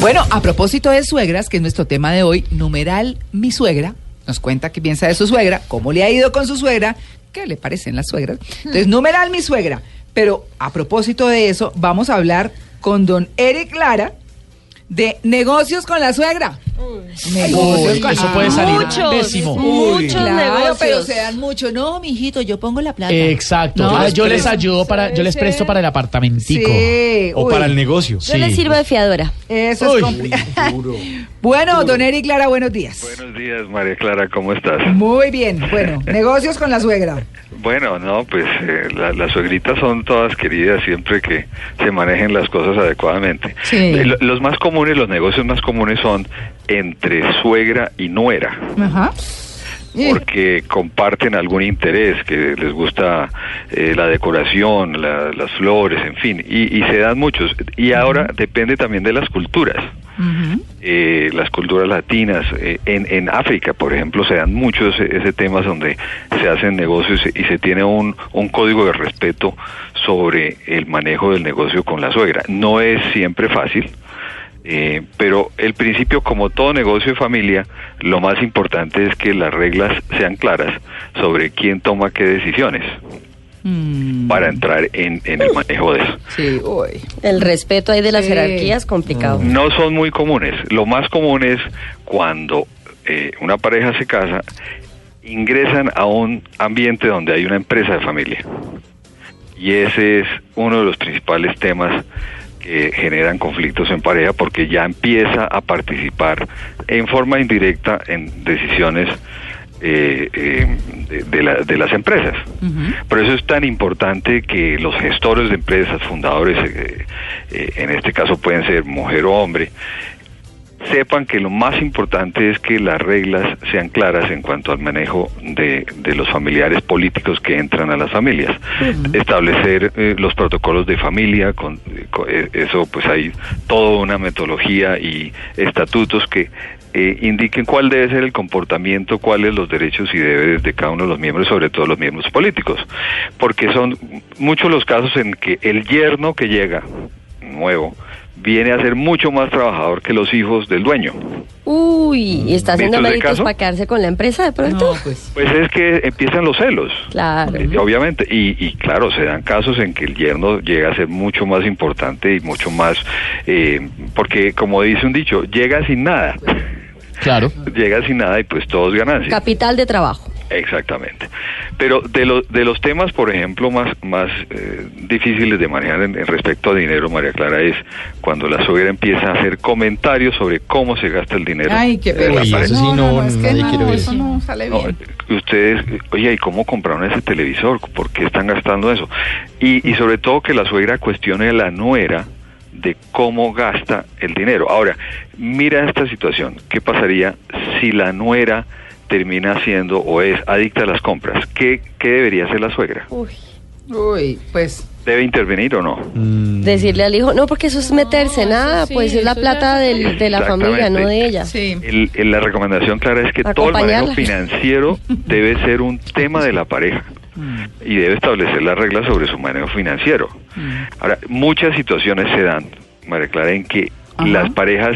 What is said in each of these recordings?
Bueno, a propósito de suegras, que es nuestro tema de hoy, numeral mi suegra, nos cuenta qué piensa de su suegra, cómo le ha ido con su suegra, qué le parecen las suegras. Entonces, numeral mi suegra. Pero a propósito de eso, vamos a hablar con don Eric Lara de negocios con la suegra. Negocios con- eso puede salir Muchos, pésimo. muchos Claro, negocios. pero se dan mucho. No, mijito, yo pongo la plata. Exacto. No, yo, les ayudo para, yo les presto para el apartamentico. Sí, O uy, para el negocio. Yo le sirvo de fiadora. Eso Uy, es complicado. bueno, don Eric Lara, buenos días. Buenos días, María Clara, ¿cómo estás? Muy bien. Bueno, negocios con la suegra. Bueno, no, pues eh, la- las suegritas son todas queridas siempre que se manejen las cosas adecuadamente. Sí. Eh, lo- los más comunes, los negocios más comunes son entre suegra y nuera. Ajá. Porque comparten algún interés, que les gusta eh, la decoración, la- las flores, en fin, y, y se dan muchos. Y ahora depende también de las culturas. Eh, las culturas latinas, eh, en, en África, por ejemplo, se dan muchos ese, ese temas donde se hacen negocios y se tiene un, un código de respeto sobre el manejo del negocio con la suegra. No es siempre fácil, eh, pero el principio, como todo negocio de familia, lo más importante es que las reglas sean claras sobre quién toma qué decisiones Mm, para entrar en, en el manejo de eso. Sí, uy. El respeto ahí de las Sí. jerarquías, complicado. No son muy comunes. Lo más común es cuando eh, una pareja se casa, ingresan a un ambiente donde hay una empresa de familia. Y ese es uno de los principales temas que generan conflictos en pareja porque ya empieza a participar en forma indirecta en decisiones eh, eh, de, de la- de las empresas. Por eso es tan importante que los gestores de empresas, fundadores, eh, eh, en este caso pueden ser mujer o hombre, sepan que lo más importante es que las reglas sean claras en cuanto al manejo de, de los familiares políticos que entran a las familias. Establecer eh, los protocolos de familia, con, con- eh, eso pues hay toda una metodología y estatutos que eh, indiquen cuál debe ser el comportamiento, cuáles los derechos y deberes de cada uno de los miembros, sobre todo los miembros políticos. Porque son muchos los casos en que el yerno que llega nuevo viene a ser mucho más trabajador que los hijos del dueño. Uy, ¿y está haciendo ¿Viste el méritos para quedarse con la empresa de pronto? No, pues. Pues es que empiezan los celos. Claro. Eh, obviamente, y, y claro, se dan casos en que el yerno llega a ser mucho más importante y mucho más, eh, porque como dice un dicho, llega sin nada, Claro. llega sin nada y pues todos ganancias. Capital de trabajo. Exactamente. Pero de, lo- de los temas, por ejemplo, más, más eh, difíciles de manejar en, en respecto a dinero, María Clara, es cuando la suegra empieza a hacer comentarios sobre cómo se gasta el dinero. Ay, qué pareja. eso sí, no, es que nadie no, quiere ver eso eso. no sale No, bien. ustedes, oye, ¿y cómo compraron ese televisor? ¿Por qué están gastando eso? Y, y sobre todo que la suegra cuestione a la nuera de cómo gasta el dinero. Ahora, mira esta situación. ¿Qué pasaría si la nuera termina siendo o es adicta a las compras? ¿Qué, qué debería hacer la suegra? Uy. Uy, pues. ¿Debe intervenir o no? Mm, Decirle al hijo, no, porque eso es meterse, eso nada, sí, pues es la plata es del- de la familia, no de ella. Sí. El- el- la recomendación clara es que todo el manejo financiero debe ser un tema de la pareja y debe establecer las reglas sobre su manejo financiero. Ahora, muchas situaciones se dan, María Clara, en que Ajá. las parejas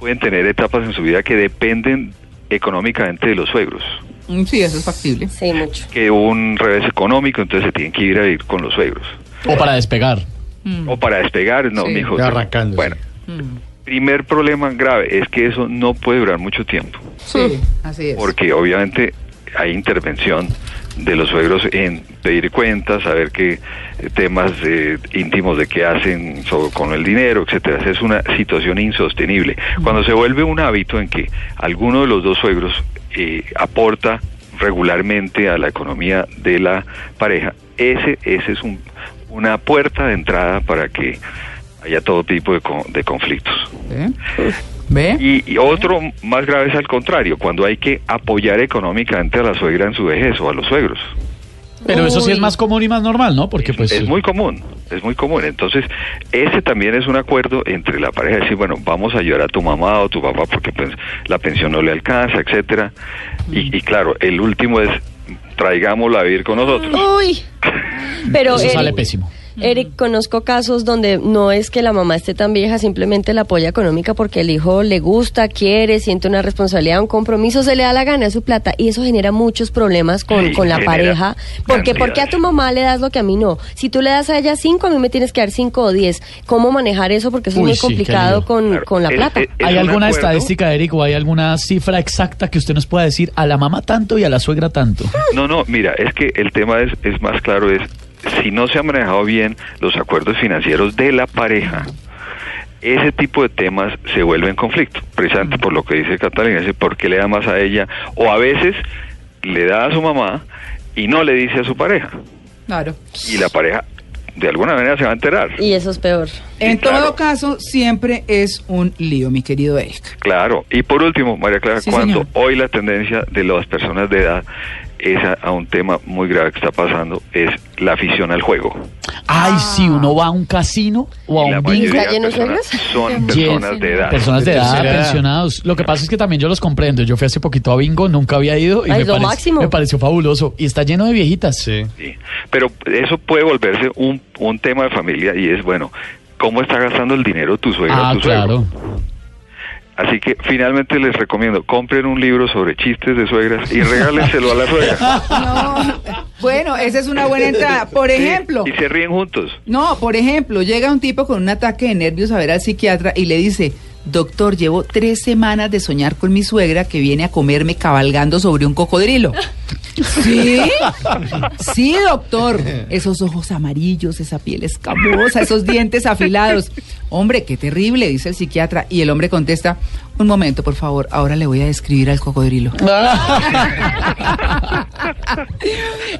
pueden tener etapas en su vida que dependen económicamente de los suegros. Mm, Sí, eso es factible. Sí, mucho. Que hubo un revés económico, entonces se tienen que ir a vivir con los suegros. O para despegar. Mm. O para despegar, no, Sí. mijo. Arrancando, Bueno, Mm. primer problema grave es que eso no puede durar mucho tiempo. Sí, así es. porque obviamente hay intervención de los suegros en pedir cuentas, saber qué eh, temas eh, íntimos de qué hacen so- con el dinero, etcétera. Es una situación insostenible. Cuando se vuelve un hábito en que alguno de los dos suegros eh, aporta regularmente a la economía de la pareja, ese ese es un, una puerta de entrada para que haya todo tipo de, con- de conflictos. ¿Ve? ¿Ve? Y, y otro más grave es al contrario, cuando hay que apoyar económicamente a la suegra en su vejez o a los suegros. Pero eso sí es más común y más normal, ¿no? Porque pues... es muy común, es muy común. Entonces, ese también es un acuerdo entre la pareja, decir, bueno, vamos a ayudar a tu mamá o tu papá porque pues la pensión no le alcanza, etcétera. Y, y claro, el último es traigámosla a vivir con nosotros. Uy. Pero Eso sale Eric, conozco casos donde no es que la mamá esté tan vieja, simplemente la apoya económica porque el hijo le gusta, quiere, siente una responsabilidad, un compromiso, se le da la gana de su plata y eso genera muchos problemas con, Sí, con la pareja. Porque, ¿Por qué a tu mamá le das lo que a mí no? Si tú le das a ella cinco, a mí me tienes que dar cinco o diez. ¿Cómo manejar eso? Porque eso Uy, es muy complicado con, Claro, con la es- plata. es- ¿Hay un alguna acuerdo. estadística, Eric, o hay alguna cifra exacta que usted nos pueda decir a la mamá tanto y a la suegra tanto? No, no, mira, es que el tema es, es más claro, es si no se han manejado bien los acuerdos financieros de la pareja, ese tipo de temas se vuelven conflicto, precisamente por lo que dice Catalina, dice por qué le da más a ella, o a veces le da a su mamá y no le dice a su pareja, Claro. y la pareja de alguna manera se va a enterar. Y eso es peor. En claro. todo caso, siempre es un lío, mi querido Eric. Claro, y por último, María Clara, Sí, cuando señor. hoy la tendencia de las personas de edad es a, a un tema muy grave que está pasando, es la afición al juego. Ay, si uno va a un casino o a un bingo. Son personas de edad. Personas de De edad, pensionados. Lo que pasa es que también yo los comprendo. Yo fui hace poquito a bingo, nunca había ido y Ay, me, lo parec- máximo. me pareció fabuloso. Y está lleno de viejitas. Sí. Sí, pero eso puede volverse un, un tema de familia y es, bueno, ¿cómo está gastando el dinero tu suegra Ah, tu suegro? Así que finalmente les recomiendo, compren un libro sobre chistes de suegras y regálenselo a la suegra. No, bueno, esa es una buena entrada. Por Sí, ejemplo, y se ríen juntos. no, por ejemplo, llega un tipo con un ataque de nervios a ver al psiquiatra y le dice, doctor, llevo tres semanas de soñar con mi suegra que viene a comerme cabalgando sobre un cocodrilo. ¿Sí? Sí, doctor. Esos ojos amarillos, esa piel escamosa, esos dientes afilados. Hombre, qué terrible, dice el psiquiatra. Y el hombre contesta, un momento, por favor, ahora le voy a describir al cocodrilo.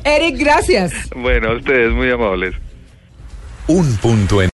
Eric, gracias. Bueno, ustedes muy amables. Un punto en